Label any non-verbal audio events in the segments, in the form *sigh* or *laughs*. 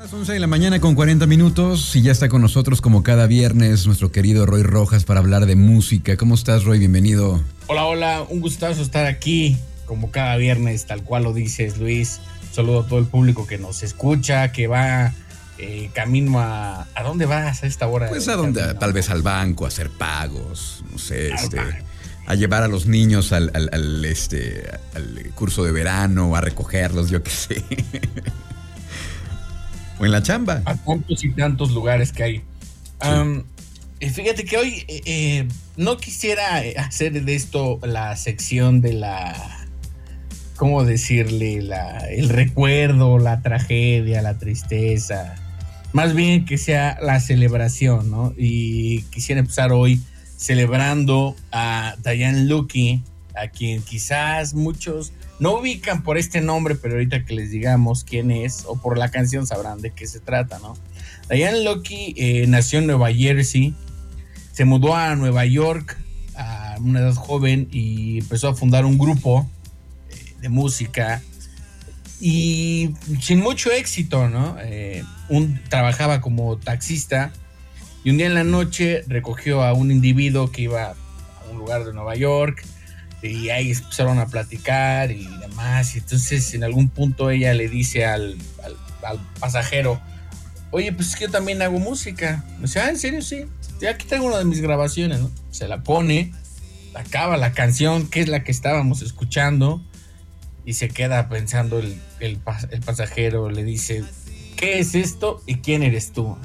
las 11 de la mañana con 40 minutos y ya está con nosotros como cada viernes nuestro querido Roy Rojas para hablar de música. ¿Cómo estás Roy? Bienvenido. Hola, hola, un gustazo estar aquí como cada viernes, tal cual lo dices Luis. Saludo a todo el público que nos escucha, que va eh, camino a... ¿A dónde vas a esta hora? Pues a donde, tal vez al banco, a hacer pagos, no sé, este, a llevar a los niños al, al, este, al curso de verano, a recogerlos, yo qué sé. *laughs* o en la chamba. A tantos y tantos lugares que hay. fíjate que hoy eh, eh, no quisiera hacer de esto la sección de la ¿cómo decirle? La, el recuerdo, la tragedia, la tristeza. Más bien que sea la celebración, ¿no? Y quisiera empezar hoy celebrando a Diane Lucky, a quien quizás muchos no ubican por este nombre, pero ahorita que les digamos quién es, o por la canción sabrán de qué se trata, ¿no? Diane Lucky eh, nació en Nueva Jersey, se mudó a Nueva York a una edad joven y empezó a fundar un grupo de música y sin mucho éxito, ¿no? Eh, un, trabajaba como taxista y un día en la noche recogió a un individuo que iba a un lugar de Nueva York y ahí empezaron a platicar y demás. Y entonces en algún punto ella le dice al, pasajero, oye, pues es que yo también hago música. Me dice, ah, ¿en serio? Sí. aquí tengo una de mis grabaciones, ¿no? Se la pone, acaba la canción, que es la que estábamos escuchando y se queda pensando el, el, pasajero, le dice, ¿qué es esto y quién eres tú?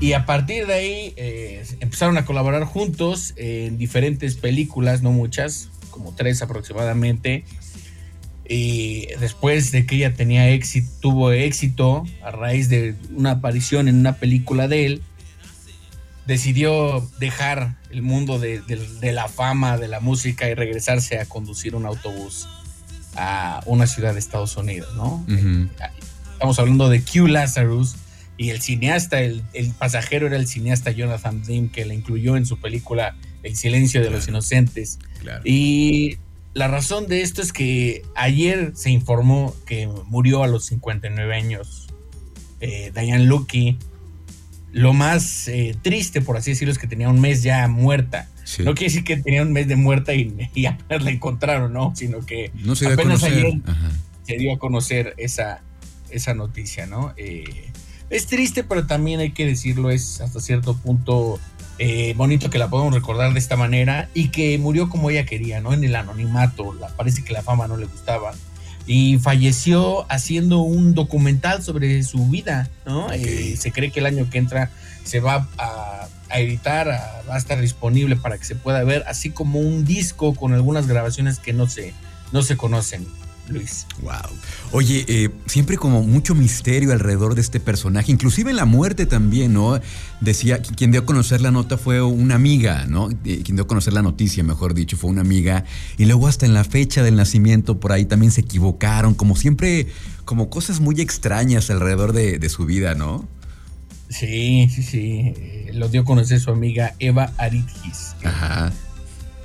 Y a partir de ahí eh, empezaron a colaborar juntos en diferentes películas, no muchas, como tres aproximadamente. Y después de que ella tenía éxito, tuvo éxito a raíz de una aparición en una película de él, decidió dejar el mundo de, de la fama, de la música y regresarse a conducir un autobús a una ciudad de Estados Unidos, ¿no? Estamos hablando de Q Lazarus y el cineasta, el, pasajero era el cineasta Jonathan Demme que le incluyó en su película El silencio de los inocentes. Y la razón de esto es que ayer se informó que murió a los 59 años eh, Diane Lucky. Lo más eh, triste, por así decirlo, es que tenía un mes ya muerta. No quiere decir que tenía un mes de muerta y, *laughs* apenas la encontraron, ¿no? Sino que apenas ayer se dio a conocer esa, esa noticia, ¿no? Eh, es triste, pero también hay que decirlo, es hasta cierto punto eh, bonito que la podamos recordar de esta manera y que murió como ella quería, ¿no? En el anonimato, la, parece que la fama no le gustaba. Y falleció haciendo un documental sobre su vida, ¿no? Eh, se cree que el año que entra se va a a editar, va a estar disponible para que se pueda ver, así como un disco con algunas grabaciones que no se, no se conocen. Luis. Wow. Oye, eh, siempre como mucho misterio alrededor de este personaje, inclusive en la muerte también, ¿no? Decía, quien dio a conocer la nota fue una amiga, ¿no? Eh, quien dio a conocer la noticia, mejor dicho, fue una amiga. Y luego hasta en la fecha del nacimiento por ahí también se equivocaron, como siempre, como cosas muy extrañas alrededor de, de su vida, ¿no? Sí, sí, sí. Eh, lo dio a conocer su amiga Eva Aritgis. Ajá.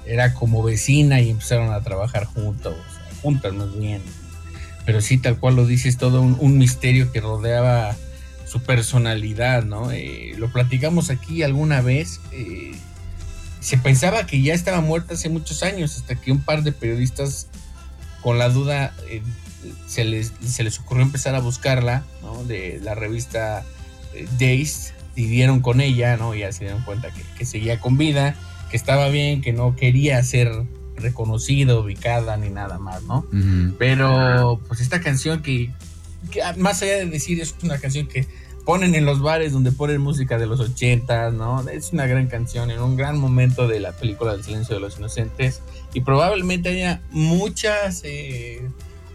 Era como vecina y empezaron a trabajar juntos, juntas más bien. Pero sí, tal cual lo dices, todo un, misterio que rodeaba su personalidad, ¿no? Eh, lo platicamos aquí alguna vez. Eh, se pensaba que ya estaba muerta hace muchos años, hasta que un par de periodistas, con la duda, se, les, se les ocurrió empezar a buscarla, ¿no? De la revista Days vivieron con ella, ¿no? Ya se dieron cuenta que, seguía con vida, que estaba bien, que no quería ser reconocido, ubicada ni nada más, ¿no? Pero pues esta canción que, más allá de decir es una canción que ponen en los bares donde ponen música de los 80, ¿no? Es una gran canción en un gran momento de la película del silencio de los inocentes y probablemente haya muchas eh,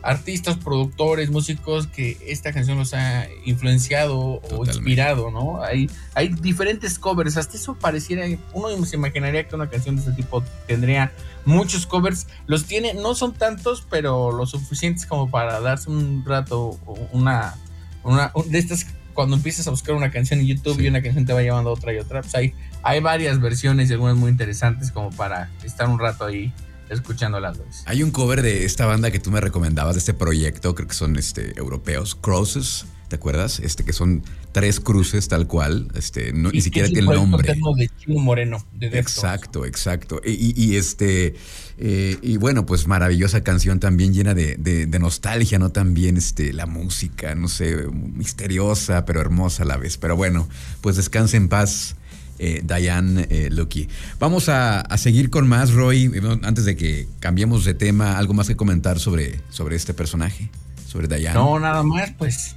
artistas, productores, músicos que esta canción los ha influenciado o inspirado, ¿no? Hay, hay diferentes covers, hasta eso pareciera, uno se imaginaría que una canción de este tipo tendría muchos covers, los tiene, no son tantos, pero lo suficientes como para darse un rato, una, una de estas, cuando empiezas a buscar una canción en YouTube y una canción te va llevando a otra y otra, pues hay, hay varias versiones y algunas muy interesantes como para estar un rato ahí escuchando las dos. Hay un cover de esta banda que tú me recomendabas, de este proyecto, creo que son este, europeos, Crosses. ¿te acuerdas? Este, que son tres cruces tal cual, este, no, ni siquiera tiene el nombre. de Chino Moreno, de Exacto, exacto. Y, este, eh, y bueno, pues maravillosa canción también llena de, de, nostalgia, ¿no? También este, la música, no sé, misteriosa, pero hermosa a la vez. Pero bueno, pues descanse en paz. Eh, Diane eh, Lucky. Vamos a, seguir con más, Roy. Antes de que cambiemos de tema, ¿algo más que comentar sobre, sobre este personaje? Sobre Diane. No, nada más, pues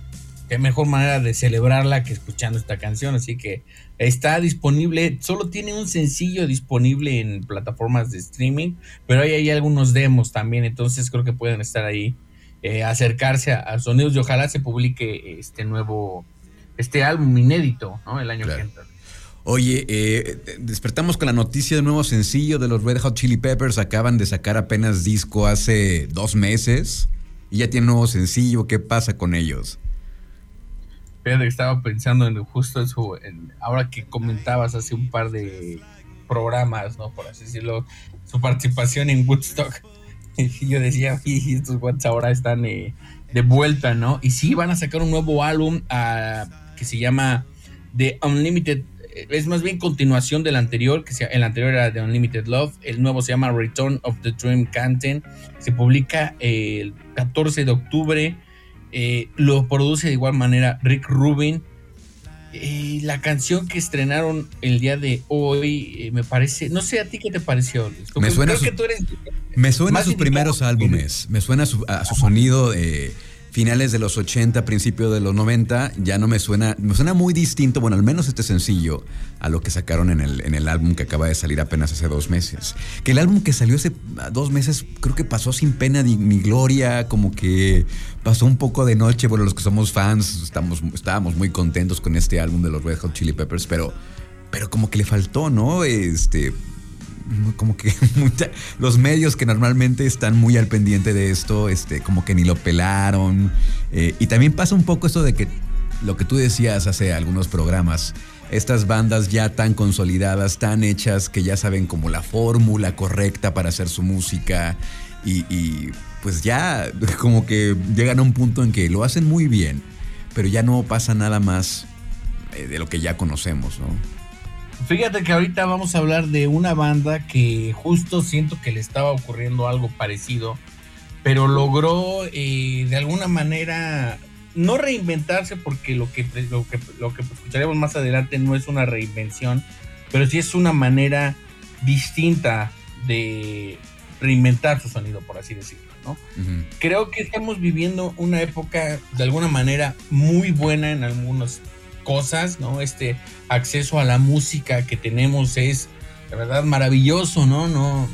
qué mejor manera de celebrarla que escuchando esta canción. Así que está disponible, solo tiene un sencillo disponible en plataformas de streaming, pero hay, hay algunos demos también, entonces creo que pueden estar ahí, eh, acercarse a, sonidos y ojalá se publique este nuevo, este álbum inédito, ¿no? El año que entra. Oye, eh, despertamos con la noticia del nuevo sencillo de los Red Hot Chili Peppers. Acaban de sacar apenas disco hace dos meses y ya tiene nuevo sencillo. ¿Qué pasa con ellos? Fíjate estaba pensando en justo eso, ahora que comentabas hace un par de programas, ¿no? Por así decirlo, su participación en Woodstock. *laughs* Y yo decía, estos guantes ahora están eh, de vuelta, ¿no? Y sí, van a sacar un nuevo álbum ah, que se llama The Unlimited. Eh, es más bien continuación del anterior, que el anterior era The Unlimited Love. El nuevo se llama Return of the Dream Canten. Se publica el 14 de octubre eh, lo produce de igual manera Rick Rubin. y la canción que estrenaron el día de hoy eh, me parece, no sé a ti qué te pareció. Me suena, me suena a sus primeros álbumes, me suena a su, a su sonido de finales de los 80, principios de los 90, ya no me suena, me suena muy distinto, bueno, al menos este sencillo, a lo que sacaron en el, en el álbum que acaba de salir apenas hace dos meses. Que el álbum que salió hace dos meses creo que pasó sin pena ni, gloria, como que pasó un poco de noche, bueno, los que somos fans estamos, estábamos muy contentos con este álbum de los Red Hot Chili Peppers, pero, pero como que le faltó, ¿no? Este como que *laughs* los medios que normalmente están muy al pendiente de esto, este, como que ni lo pelaron. Eh, y también pasa un poco esto de que lo que tú decías hace algunos programas, estas bandas ya tan consolidadas, tan hechas, que ya saben como la fórmula correcta para hacer su música y, pues ya *laughs* como que llegan a un punto en que lo hacen muy bien, pero ya no pasa nada más eh, de lo que ya conocemos, ¿no? Fíjate que ahorita vamos a hablar de una banda que justo siento que le estaba ocurriendo algo parecido, pero logró eh, de alguna manera no reinventarse porque lo que, lo que, lo que escucharemos más adelante no es una reinvención, pero sí es una manera distinta de reinventar su sonido, por así decirlo. ¿no? Creo que estamos viviendo una época de alguna manera muy buena en algunos cosas, ¿no? Este acceso a la música que tenemos es de verdad maravilloso, ¿no? No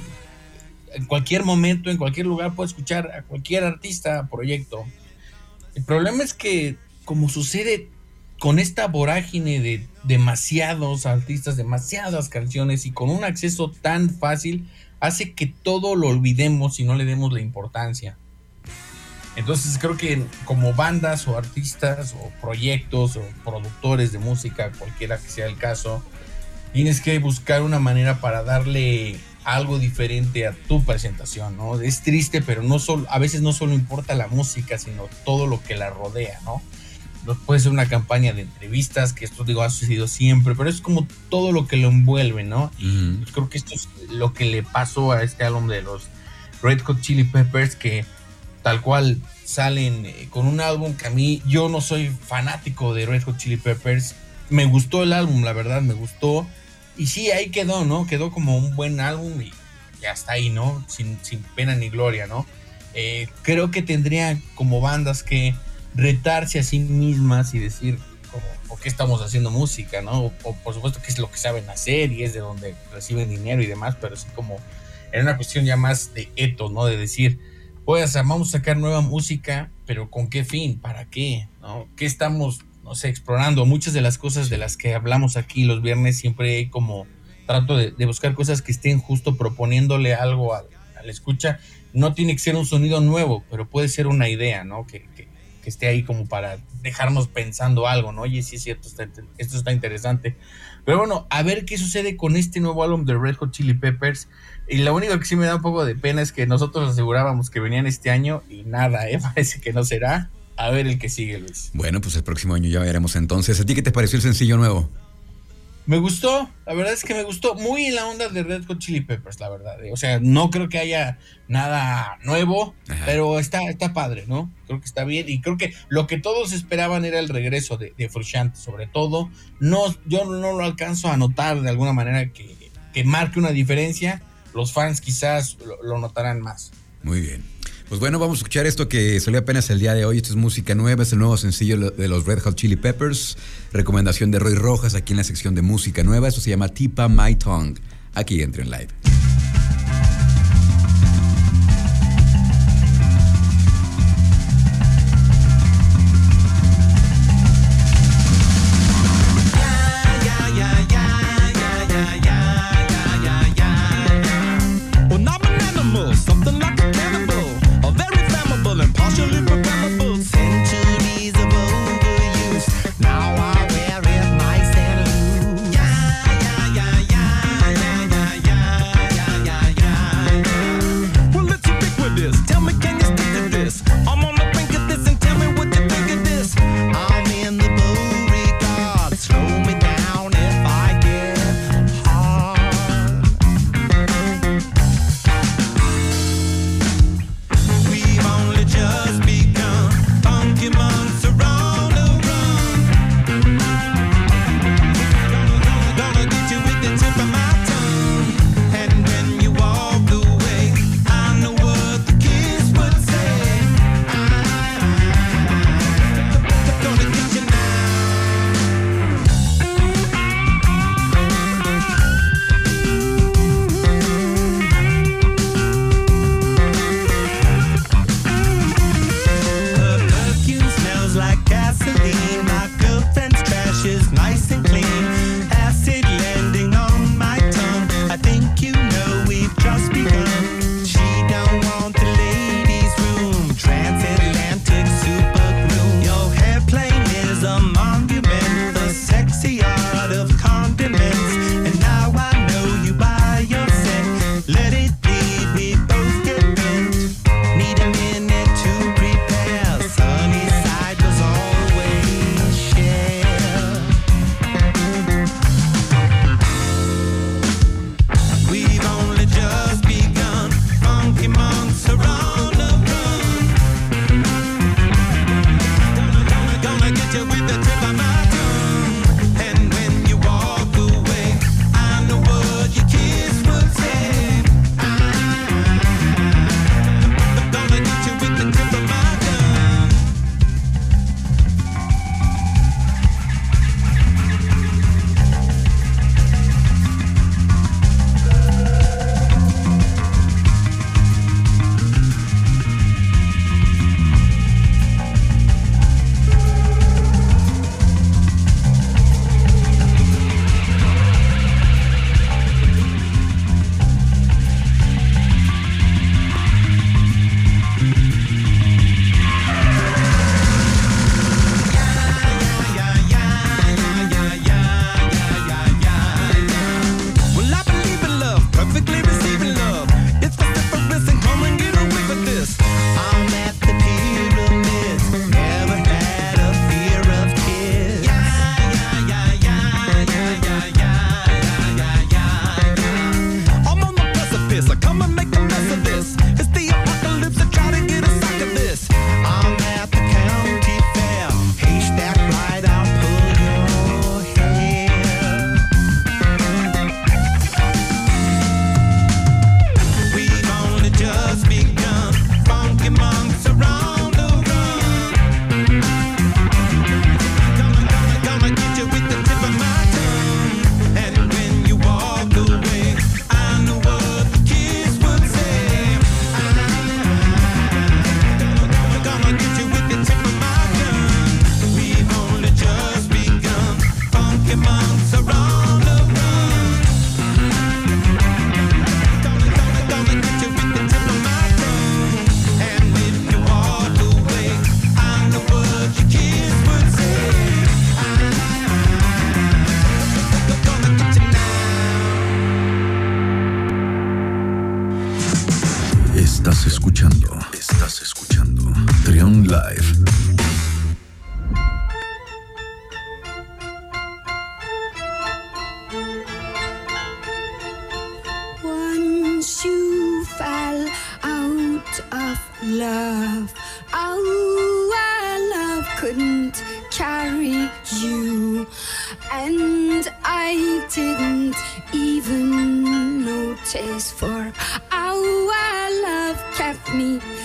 en cualquier momento, en cualquier lugar puedo escuchar a cualquier artista, proyecto. El problema es que como sucede con esta vorágine de demasiados artistas, demasiadas canciones y con un acceso tan fácil, hace que todo lo olvidemos y no le demos la importancia. Entonces creo que como bandas o artistas o proyectos o productores de música, cualquiera que sea el caso, tienes que buscar una manera para darle algo diferente a tu presentación, ¿no? Es triste, pero no solo, a veces no solo importa la música, sino todo lo que la rodea, ¿no? Puede ser una campaña de entrevistas, que esto digo ha sucedido siempre, pero es como todo lo que lo envuelve, ¿no? Y pues creo que esto es lo que le pasó a este álbum de los Red Hot Chili Peppers, que tal cual salen eh, con un álbum que a mí yo no soy fanático de Red Hot Chili Peppers. Me gustó el álbum, la verdad, me gustó. Y sí, ahí quedó, ¿no? Quedó como un buen álbum y ya está ahí, ¿no? Sin, pena ni gloria, ¿no? Eh, creo que tendría como bandas que retarse a sí mismas y decir, ¿por qué estamos haciendo música, ¿no? O, por supuesto que es lo que saben hacer y es de donde reciben dinero y demás, pero sí como en una cuestión ya más de eto, ¿no? De decir, pues vamos a sacar nueva música, pero ¿con qué fin? ¿Para qué? ¿No? ¿Qué estamos, no sé, explorando? Muchas de las cosas de las que hablamos aquí los viernes siempre hay como trato de, buscar cosas que estén justo proponiéndole algo al, la escucha. No tiene que ser un sonido nuevo, pero puede ser una idea, ¿no? Que, esté ahí como para dejarnos pensando algo, ¿no? Oye, sí es cierto, esto está interesante. Pero bueno, a ver qué sucede con este nuevo álbum de Red Hot Chili Peppers. Y lo único que sí me da un poco de pena es que nosotros asegurábamos que venían este año y nada, ¿eh? *laughs* parece que no será. a ver el que sigue, Luis. Bueno, pues el próximo año ya veremos entonces. ¿A ti qué te pareció el sencillo nuevo? Me gustó, la verdad es que me gustó muy en la onda de Red Hot Chili Peppers, la verdad. O sea, no creo que haya nada nuevo, pero está, está padre, ¿no? Creo que está bien y creo que lo que todos esperaban era el regreso de, de Frusciante, sobre todo. No, yo no lo alcanzo a notar de alguna manera que, que marque una diferencia. Los fans quizás lo, notarán más. Muy bien. Pues bueno, vamos a escuchar esto que salió apenas el día de hoy. Esto es música nueva, es el nuevo sencillo de los Red Hot Chili Peppers. Recomendación de Roy Rojas aquí en la sección de música nueva. Esto se llama Tipa My Tongue. Aquí en live.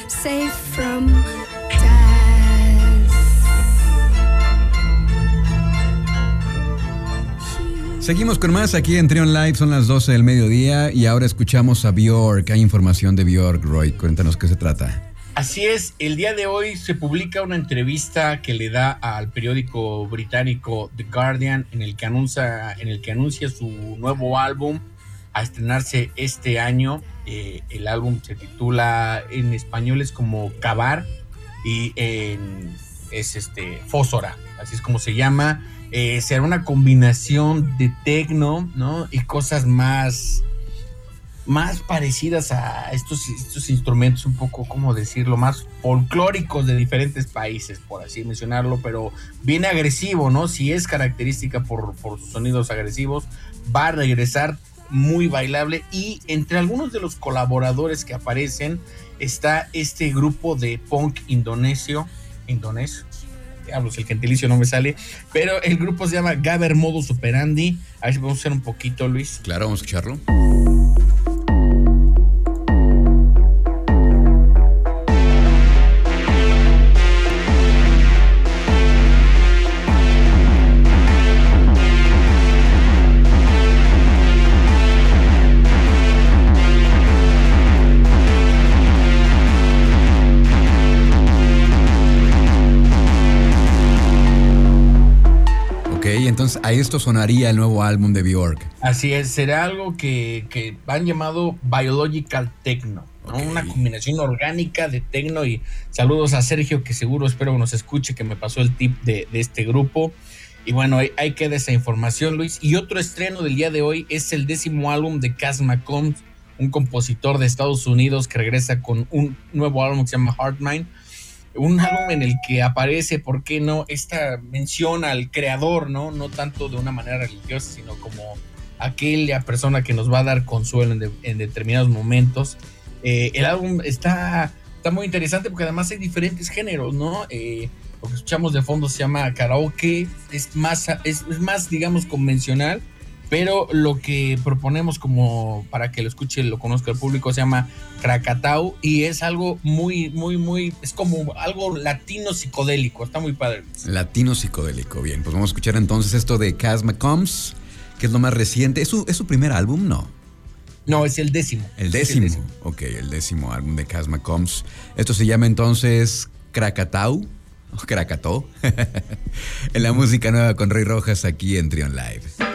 Safe from Seguimos con más aquí en Trion Live, son las 12 del mediodía y ahora escuchamos a Bjork. Hay información de Bjork, Roy. Cuéntanos qué se trata. Así es, el día de hoy se publica una entrevista que le da al periódico británico The Guardian en el que anuncia, en el que anuncia su nuevo álbum a estrenarse este año. Eh, el álbum se titula en español es como Cavar y en, es este Fósora, así es como se llama eh, será una combinación de tecno, ¿no? Y cosas más, más parecidas a estos, estos instrumentos, un poco, ¿cómo decirlo? Más folclóricos de diferentes países, por así mencionarlo, pero viene agresivo, ¿no? Si es característica por, por sus sonidos agresivos, va a regresar muy bailable y entre algunos de los colaboradores que aparecen está este grupo de punk indonesio, indonesio, diablos, el gentilicio no me sale, pero el grupo se llama Gaber Modus Operandi. A ver si podemos hacer un poquito, Luis. Claro, vamos a escucharlo. A esto sonaría el nuevo álbum de Bjork. Así es, será algo que, que han llamado Biological Techno, una combinación orgánica de techno y saludos a Sergio que seguro espero que nos escuche que me pasó el tip de, este grupo. Y bueno, ahí, ahí, queda esa información, Luis. Y otro estreno del día de hoy es el décimo álbum de Casma Combs, un compositor de Estados Unidos que regresa con un nuevo álbum que se llama Heartmind un álbum en el que aparece, ¿por qué no? Esta mención al creador, ¿no? No tanto de una manera religiosa, sino como aquella persona que nos va a dar consuelo en, determinados momentos. Eh, el álbum está, está muy interesante porque además hay diferentes géneros, ¿no? Eh, lo que escuchamos de fondo se llama karaoke, es más, es más digamos, convencional pero lo que proponemos como para que lo escuche, lo conozca el público, se llama Krakatau y es algo muy, muy, muy, es como algo latino psicodélico, está muy padre. Latino psicodélico, bien, pues vamos a escuchar entonces esto de Casma Combs, que es lo más reciente, ¿es su, ¿es su primer álbum? No. No, es el décimo. El décimo. Ok, el décimo álbum de Casma Combs. Esto se llama entonces Krakatau. O *laughs* Krakatau. *laughs* en la música nueva con Rey Rojas aquí en Trion Live.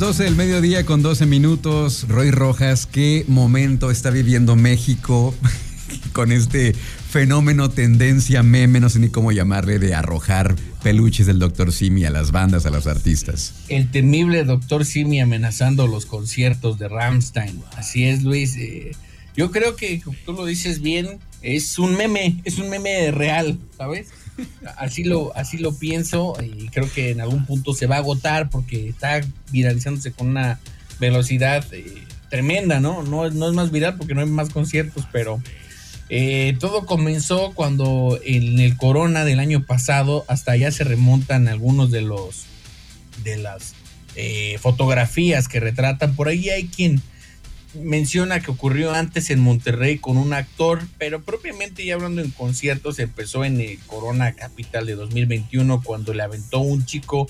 12 del mediodía con 12 minutos. Roy Rojas, ¿qué momento está viviendo México *laughs* con este fenómeno, tendencia, meme, no sé ni cómo llamarle, de arrojar peluches del Dr. Simi a las bandas, a los artistas? El temible Dr. Simi amenazando los conciertos de Ramstein. Así es, Luis. Eh, yo creo que, tú lo dices bien, es un meme, es un meme real, ¿sabes? Así lo, así lo pienso y creo que en algún punto se va a agotar porque está viralizándose con una velocidad eh, tremenda, ¿no? ¿no? No es más viral porque no hay más conciertos, pero eh, todo comenzó cuando en el Corona del año pasado, hasta allá se remontan algunos de los de las eh, fotografías que retratan. Por ahí hay quien menciona que ocurrió antes en Monterrey con un actor, pero propiamente ya hablando en conciertos, empezó en el Corona Capital de 2021 cuando le aventó un chico,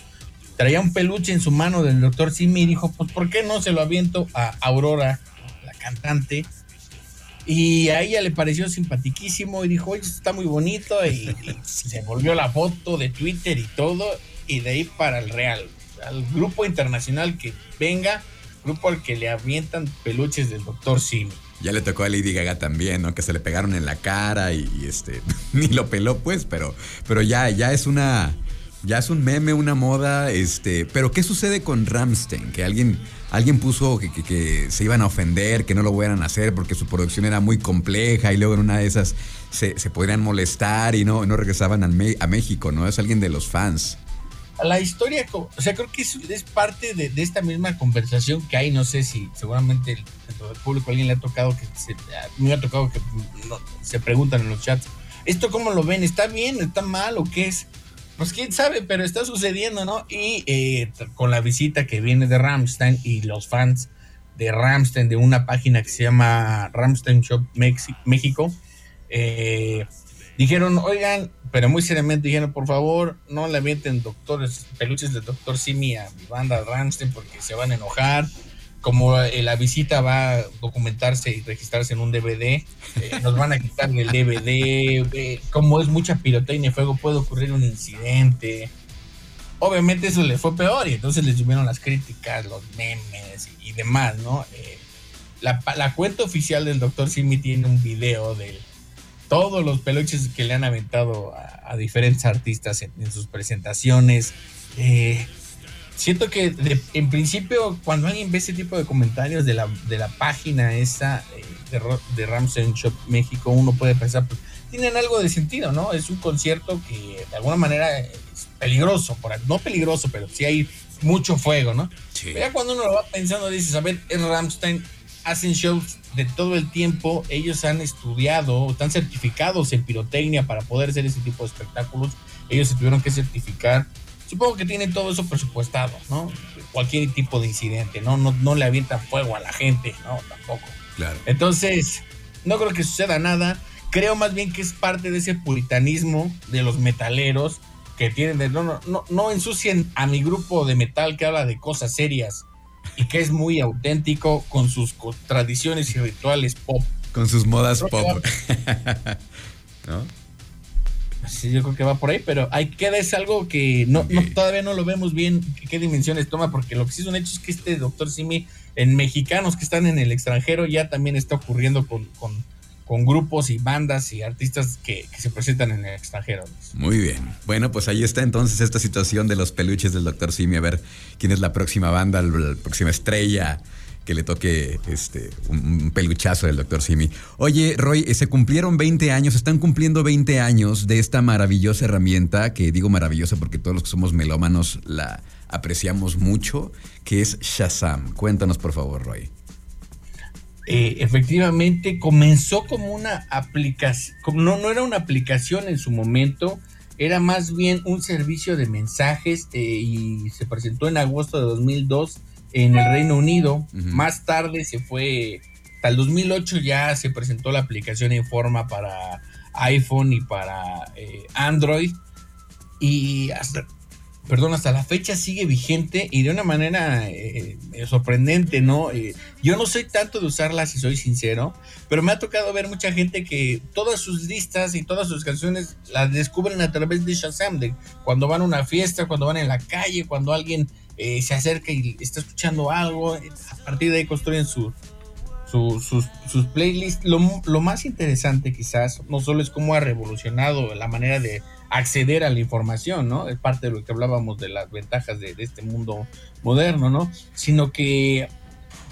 traía un peluche en su mano del doctor Simi y dijo, pues ¿por qué no se lo aviento a Aurora, la cantante? Y a ella le pareció simpatiquísimo y dijo, oye, está muy bonito y, y se volvió la foto de Twitter y todo y de ahí para el Real, al grupo internacional que venga grupo al que le avientan peluches del Dr. Simi. Ya le tocó a Lady Gaga también, ¿no? Que se le pegaron en la cara y, este *laughs* ni lo peló pues, pero pero ya ya es una ya es un meme, una moda, este, pero ¿qué sucede con Ramstein? Que alguien alguien puso que, que, se iban a ofender, que no lo fueran a hacer porque su producción era muy compleja y luego en una de esas se, se podrían molestar y no, no regresaban a México, ¿no? Es alguien de los fans la historia, o sea, creo que es, parte de, esta misma conversación que hay, no sé si seguramente del público a alguien le ha tocado que se, me ha tocado que se preguntan en los chats, ¿esto cómo lo ven? ¿Está bien? ¿Está mal o qué es? Pues quién sabe, pero está sucediendo, ¿no? Y eh, con la visita que viene de Ramstein y los fans de Ramstein, de una página que se llama Ramstein Shop México, eh, dijeron, oigan, pero muy seriamente dijeron, por favor, no le avienten doctores, peluches del doctor Simi a mi banda Ramstein porque se van a enojar. Como eh, la visita va a documentarse y registrarse en un DVD, eh, nos van a quitar el DVD. Eh, como es mucha pirotecnia y fuego, puede ocurrir un incidente. Obviamente eso le fue peor y entonces les subieron las críticas, los memes y, demás, ¿no? la, la cuenta oficial del doctor Simi tiene un video del todos los peluches que le han aventado a, diferentes artistas en, sus presentaciones. Eh, siento que en principio cuando alguien ve ese tipo de comentarios de la, de la página esa eh, de, de Ramsey Shop México, uno puede pensar, pues tienen algo de sentido, ¿no? Es un concierto que de alguna manera es peligroso, por, no peligroso, pero sí hay mucho fuego, ¿no? Sí. ya cuando uno lo va pensando, dices, a ver, es Ramstein, hacen shows de todo el tiempo, ellos han estudiado, están certificados en pirotecnia para poder hacer ese tipo de espectáculos. Ellos se tuvieron que certificar. Supongo que tienen todo eso presupuestado, ¿no? Cualquier tipo de incidente, ¿no? No, no le avientan fuego a la gente, ¿no? Tampoco. Claro. Entonces, no creo que suceda nada. Creo más bien que es parte de ese puritanismo de los metaleros que tienen de no, no, no, no ensucien a mi grupo de metal que habla de cosas serias y que es muy auténtico con sus tradiciones y rituales pop. Con sus modas pop. *laughs* ¿No? Sí, yo creo que va por ahí, pero hay que es algo que no, todavía no lo vemos bien qué dimensiones toma, porque lo que sí es un hecho es que este doctor Simi en mexicanos que están en el extranjero ya también está ocurriendo con con grupos y bandas y artistas que, se presentan en el extranjero. Muy bien. Bueno, pues ahí está entonces esta situación de los peluches del Dr. Simi. A ver quién es la próxima banda, la próxima estrella que le toque este un peluchazo del Dr. Simi. Oye, Roy, eh, se cumplieron 20 años, están cumpliendo 20 años de esta maravillosa herramienta, que digo maravillosa porque todos los que somos melómanos la apreciamos mucho, que es Shazam. Cuéntanos, por favor, Roy. Eh, efectivamente comenzó como una aplicación, no, no era una aplicación en su momento, era más bien un servicio de mensajes eh, y se presentó en agosto de 2002 en el Reino Unido. Más tarde se fue, hasta el 2008 ya se presentó la aplicación en forma para iPhone y para eh, Android. Y hasta, perdón, hasta la fecha sigue vigente y de una manera eh, eh, sorprendente, ¿no? Eh, yo no soy tanto de usarla, si soy sincero, pero me ha tocado ver mucha gente que todas sus listas y todas sus canciones las descubren a través de Shazam, de cuando van a una fiesta, cuando van en la calle, cuando alguien se acerca y está escuchando algo, a partir de ahí construyen su, sus, sus, playlists. Lo, más interesante quizás no solo es cómo ha revolucionado la manera de acceder a la información, ¿no? Es parte de lo que hablábamos de las ventajas de, este mundo moderno, ¿no? Sino que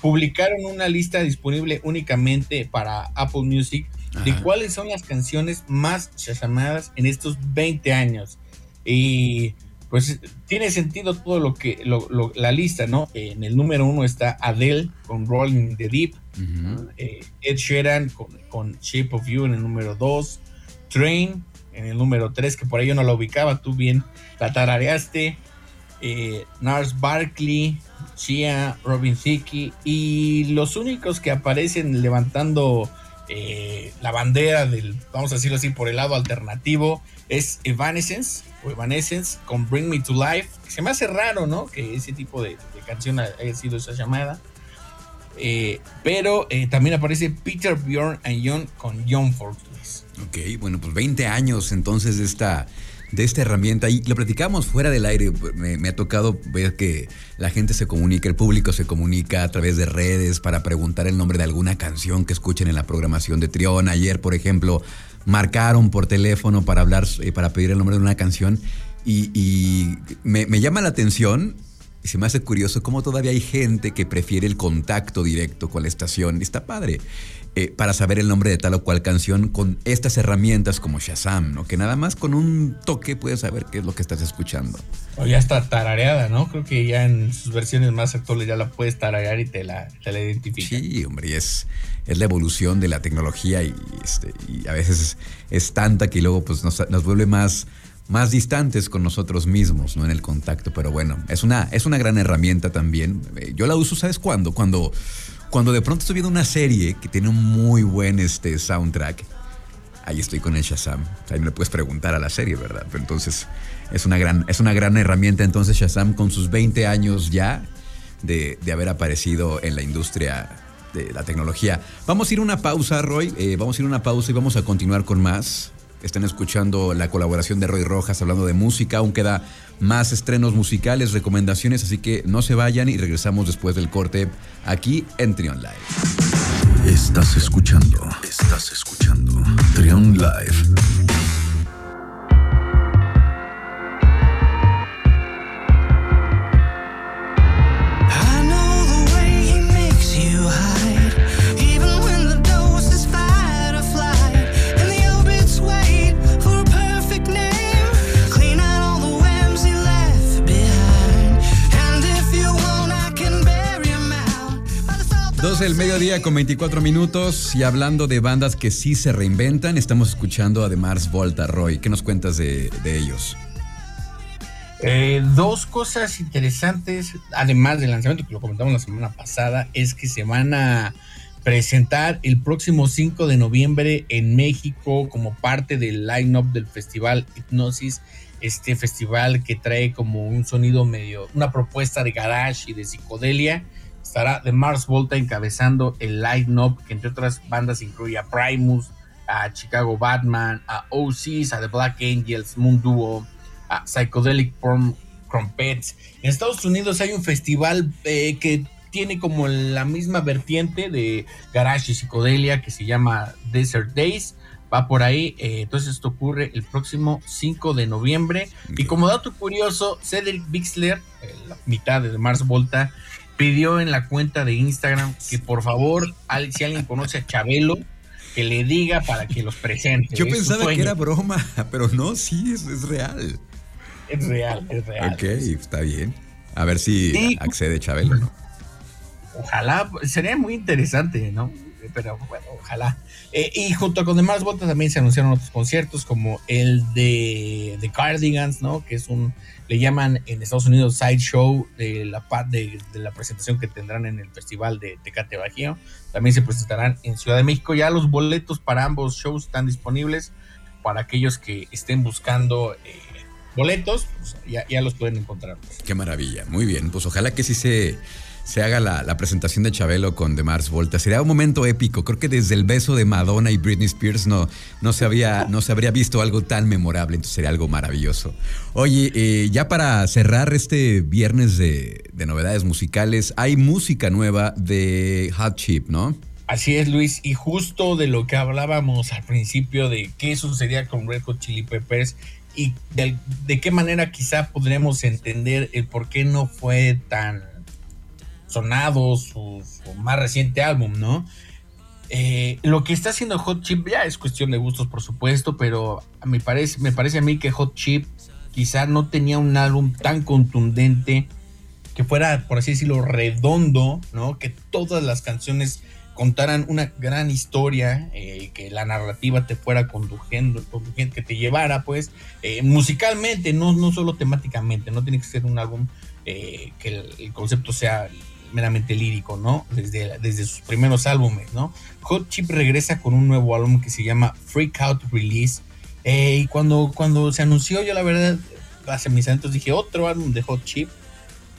publicaron una lista disponible únicamente para Apple Music de cuáles son las canciones más llamadas en estos 20 años. Y pues tiene sentido todo lo que, la lista, ¿no? En el número uno está Adele con Rolling the Deep, eh, Ed Sheeran con, Shape of You en el número dos, Train en el número tres, que por ahí yo no la ubicaba, tú bien la tarareaste, eh, Nars Barkley, Chia, Robin Thicke y los únicos que aparecen levantando eh, la bandera del, vamos a decirlo así, por el lado alternativo es Evanescence o Evanescence con Bring Me to Life. Se me hace raro, ¿no? Que ese tipo de, canción haya sido esa llamada. Eh, pero también aparece Peter Bjorn and John con John Fortress. Ok, bueno, pues 20 años entonces de esta de esta herramienta. Y lo platicamos fuera del aire. Me, ha tocado ver que la gente se comunica, el público se comunica a través de redes para preguntar el nombre de alguna canción que escuchen en la programación de Trión. Ayer, por ejemplo, marcaron por teléfono para hablar, eh, para pedir el nombre de una canción. Y, me, me llama la atención y se me hace curioso cómo todavía hay gente que prefiere el contacto directo con la estación. Está padre. Eh, para saber el nombre de tal o cual canción con estas herramientas como Shazam, ¿no? Que nada más con un toque puedes saber qué es lo que estás escuchando. O ya está tarareada, ¿no? Creo que ya en sus versiones más actuales ya la puedes tararear y te la, te la identifica. Sí, hombre, y es, es la evolución de la tecnología y, este, y a veces es, tanta que luego pues, nos, nos vuelve más más distantes con nosotros mismos, ¿no? En el contacto. Pero bueno, es una, es una gran herramienta también. Eh, yo la uso, ¿sabes cuándo? Cuando cuando de pronto estoy viendo una serie que tiene un muy buen este, soundtrack, ahí estoy con el Shazam. Ahí me le puedes preguntar a la serie, ¿verdad? Pero entonces es una gran, es una gran herramienta entonces Shazam con sus 20 años ya de, haber aparecido en la industria de la tecnología. Vamos a ir a una pausa, Roy. Eh, vamos a ir a una pausa y vamos a continuar con más. Están escuchando la colaboración de Roy Rojas hablando de música. Aún queda más estrenos musicales, recomendaciones, así que no se vayan y regresamos después del corte aquí en Trion Live. Estás escuchando, estás escuchando Trion Live. El mediodía con 24 minutos y hablando de bandas que sí se reinventan, estamos escuchando a The Volta, Roy. ¿Qué nos cuentas de, ellos? Eh, dos cosas interesantes, además del lanzamiento que lo comentamos la semana pasada, es que se van a presentar el próximo 5 de noviembre en México como parte del line-up del festival Hipnosis, este festival que trae como un sonido medio, una propuesta de garage y de psicodelia estará The Mars Volta encabezando el line-up, que entre otras bandas incluye a Primus, a Chicago Batman, a OCs, a The Black Angels, Moon Duo, a Psychedelic Form Crumpets. En Estados Unidos hay un festival eh, que tiene como la misma vertiente de garage y psicodelia que se llama Desert Days. Va por ahí, eh, entonces esto ocurre el próximo 5 de noviembre. Y como dato curioso, Cedric Bixler, la mitad de Mars Volta, pidió en la cuenta de Instagram que por favor, si alguien conoce a Chabelo, que le diga para que los presente. Yo pensaba que era broma, pero no, sí, es, es real. Es real, es real. Ok, está bien. A ver si accede Chabelo, ¿no? Ojalá, sería muy interesante, ¿no? Pero bueno, ojalá. Eh, y junto con demás votos también se anunciaron otros conciertos como el de, de Cardigans, ¿no? Que es un le llaman en Estados Unidos Sideshow de la, de, de la presentación que tendrán en el Festival de Tecate Bajío. También se presentarán en Ciudad de México. Ya los boletos para ambos shows están disponibles para aquellos que estén buscando eh, boletos, pues ya, ya, los pueden encontrar. Qué maravilla, muy bien. Pues ojalá que sí se se haga la, presentación de Chabelo con The Mars Volta. Sería un momento épico. Creo que desde el beso de Madonna y Britney Spears no, no, se, había, no se habría visto algo tan memorable. Entonces sería algo maravilloso. Oye, eh, ya para cerrar este viernes de, de novedades musicales, hay música nueva de Hot Chip, ¿no? Así es, Luis, y justo de lo que hablábamos al principio de qué sucedía con Red Hot Chili Peppers y de, qué manera quizá podremos entender el por qué no fue tan sonado su, más reciente álbum, ¿no? Eh, lo que está haciendo Hot Chip ya es cuestión de gustos, por supuesto, pero me parece, me parece a mí que Hot Chip quizá no tenía un álbum tan contundente que fuera, por así decirlo, redondo, ¿no? Que todas las canciones contaran una gran historia, eh, que la narrativa te fuera conduciendo, que te llevara, pues, eh, musicalmente, no, no solo temáticamente, no tiene que ser un álbum que el, concepto sea meramente lírico, ¿no? Desde, desde sus primeros álbumes, ¿no? Hot Chip regresa con un nuevo álbum que se llama Freak Out Release. y cuando, cuando se anunció, yo la verdad, hace mis años dije, otro álbum de Hot Chip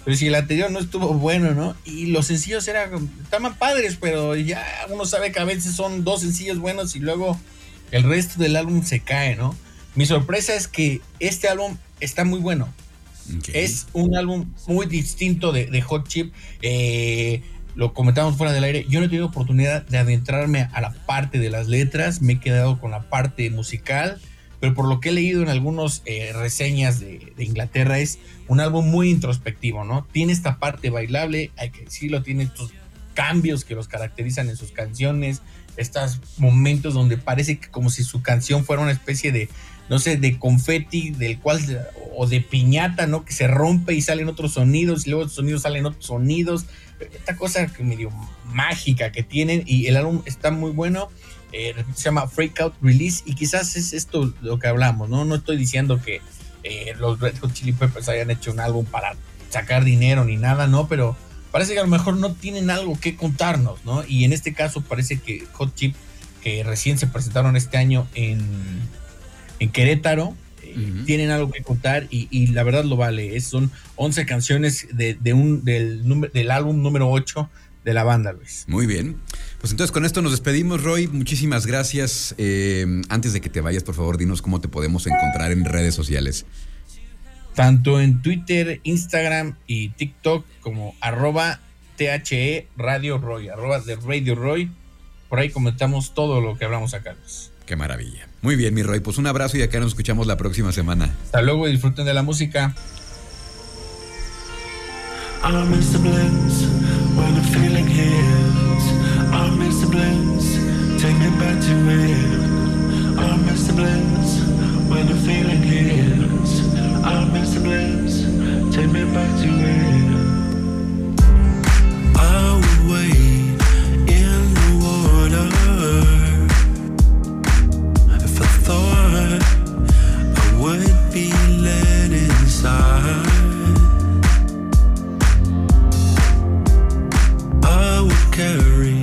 pero si el anterior no estuvo bueno, ¿no? Y los sencillos eran, estaban padres, pero ya uno sabe que a veces son dos sencillos buenos y luego el resto del álbum se cae, ¿no? Mi sorpresa es que este álbum está muy bueno. Es un álbum muy distinto de, Hot Chip. Eh, lo comentamos fuera del aire. Yo no he tenido oportunidad de adentrarme a la parte de las letras. Me he quedado con la parte musical pero por lo que he leído en algunas eh, reseñas de, Inglaterra es un álbum muy introspectivo, ¿no? Tiene esta parte bailable, hay que decirlo, tiene estos cambios que los caracterizan en sus canciones, estos momentos donde parece que como si su canción fuera una especie de, no sé, de confeti, del cual, o de piñata, ¿no? Que se rompe y salen otros sonidos, y luego otros sonidos salen otros sonidos, esta cosa que medio mágica que tienen, y el álbum está muy bueno eh, se llama Freakout Release y quizás es esto lo que hablamos, ¿no? No estoy diciendo que eh, los Red Hot Chili Peppers hayan hecho un álbum para sacar dinero ni nada, ¿no? Pero parece que a lo mejor no tienen algo que contarnos, ¿no? Y en este caso parece que Hot Chip, que recién se presentaron este año en, en Querétaro, eh, tienen algo que contar y, la verdad lo vale. Es, son 11 canciones de, un, del, del álbum número 8 de la banda, Luis. Muy bien. Pues entonces con esto nos despedimos, Roy. Muchísimas gracias. Eh, antes de que te vayas, por favor, dinos cómo te podemos encontrar en redes sociales. Tanto en Twitter, Instagram y TikTok como arroba THE Radio Roy, arroba de Radio Roy. Por ahí comentamos todo lo que hablamos acá, Luis. Qué maravilla. Muy bien, mi Roy. Pues un abrazo y acá nos escuchamos la próxima semana. Hasta luego y disfruten de la música. when the feeling hits. I miss the bliss, take me back to feeling inside. I will carry.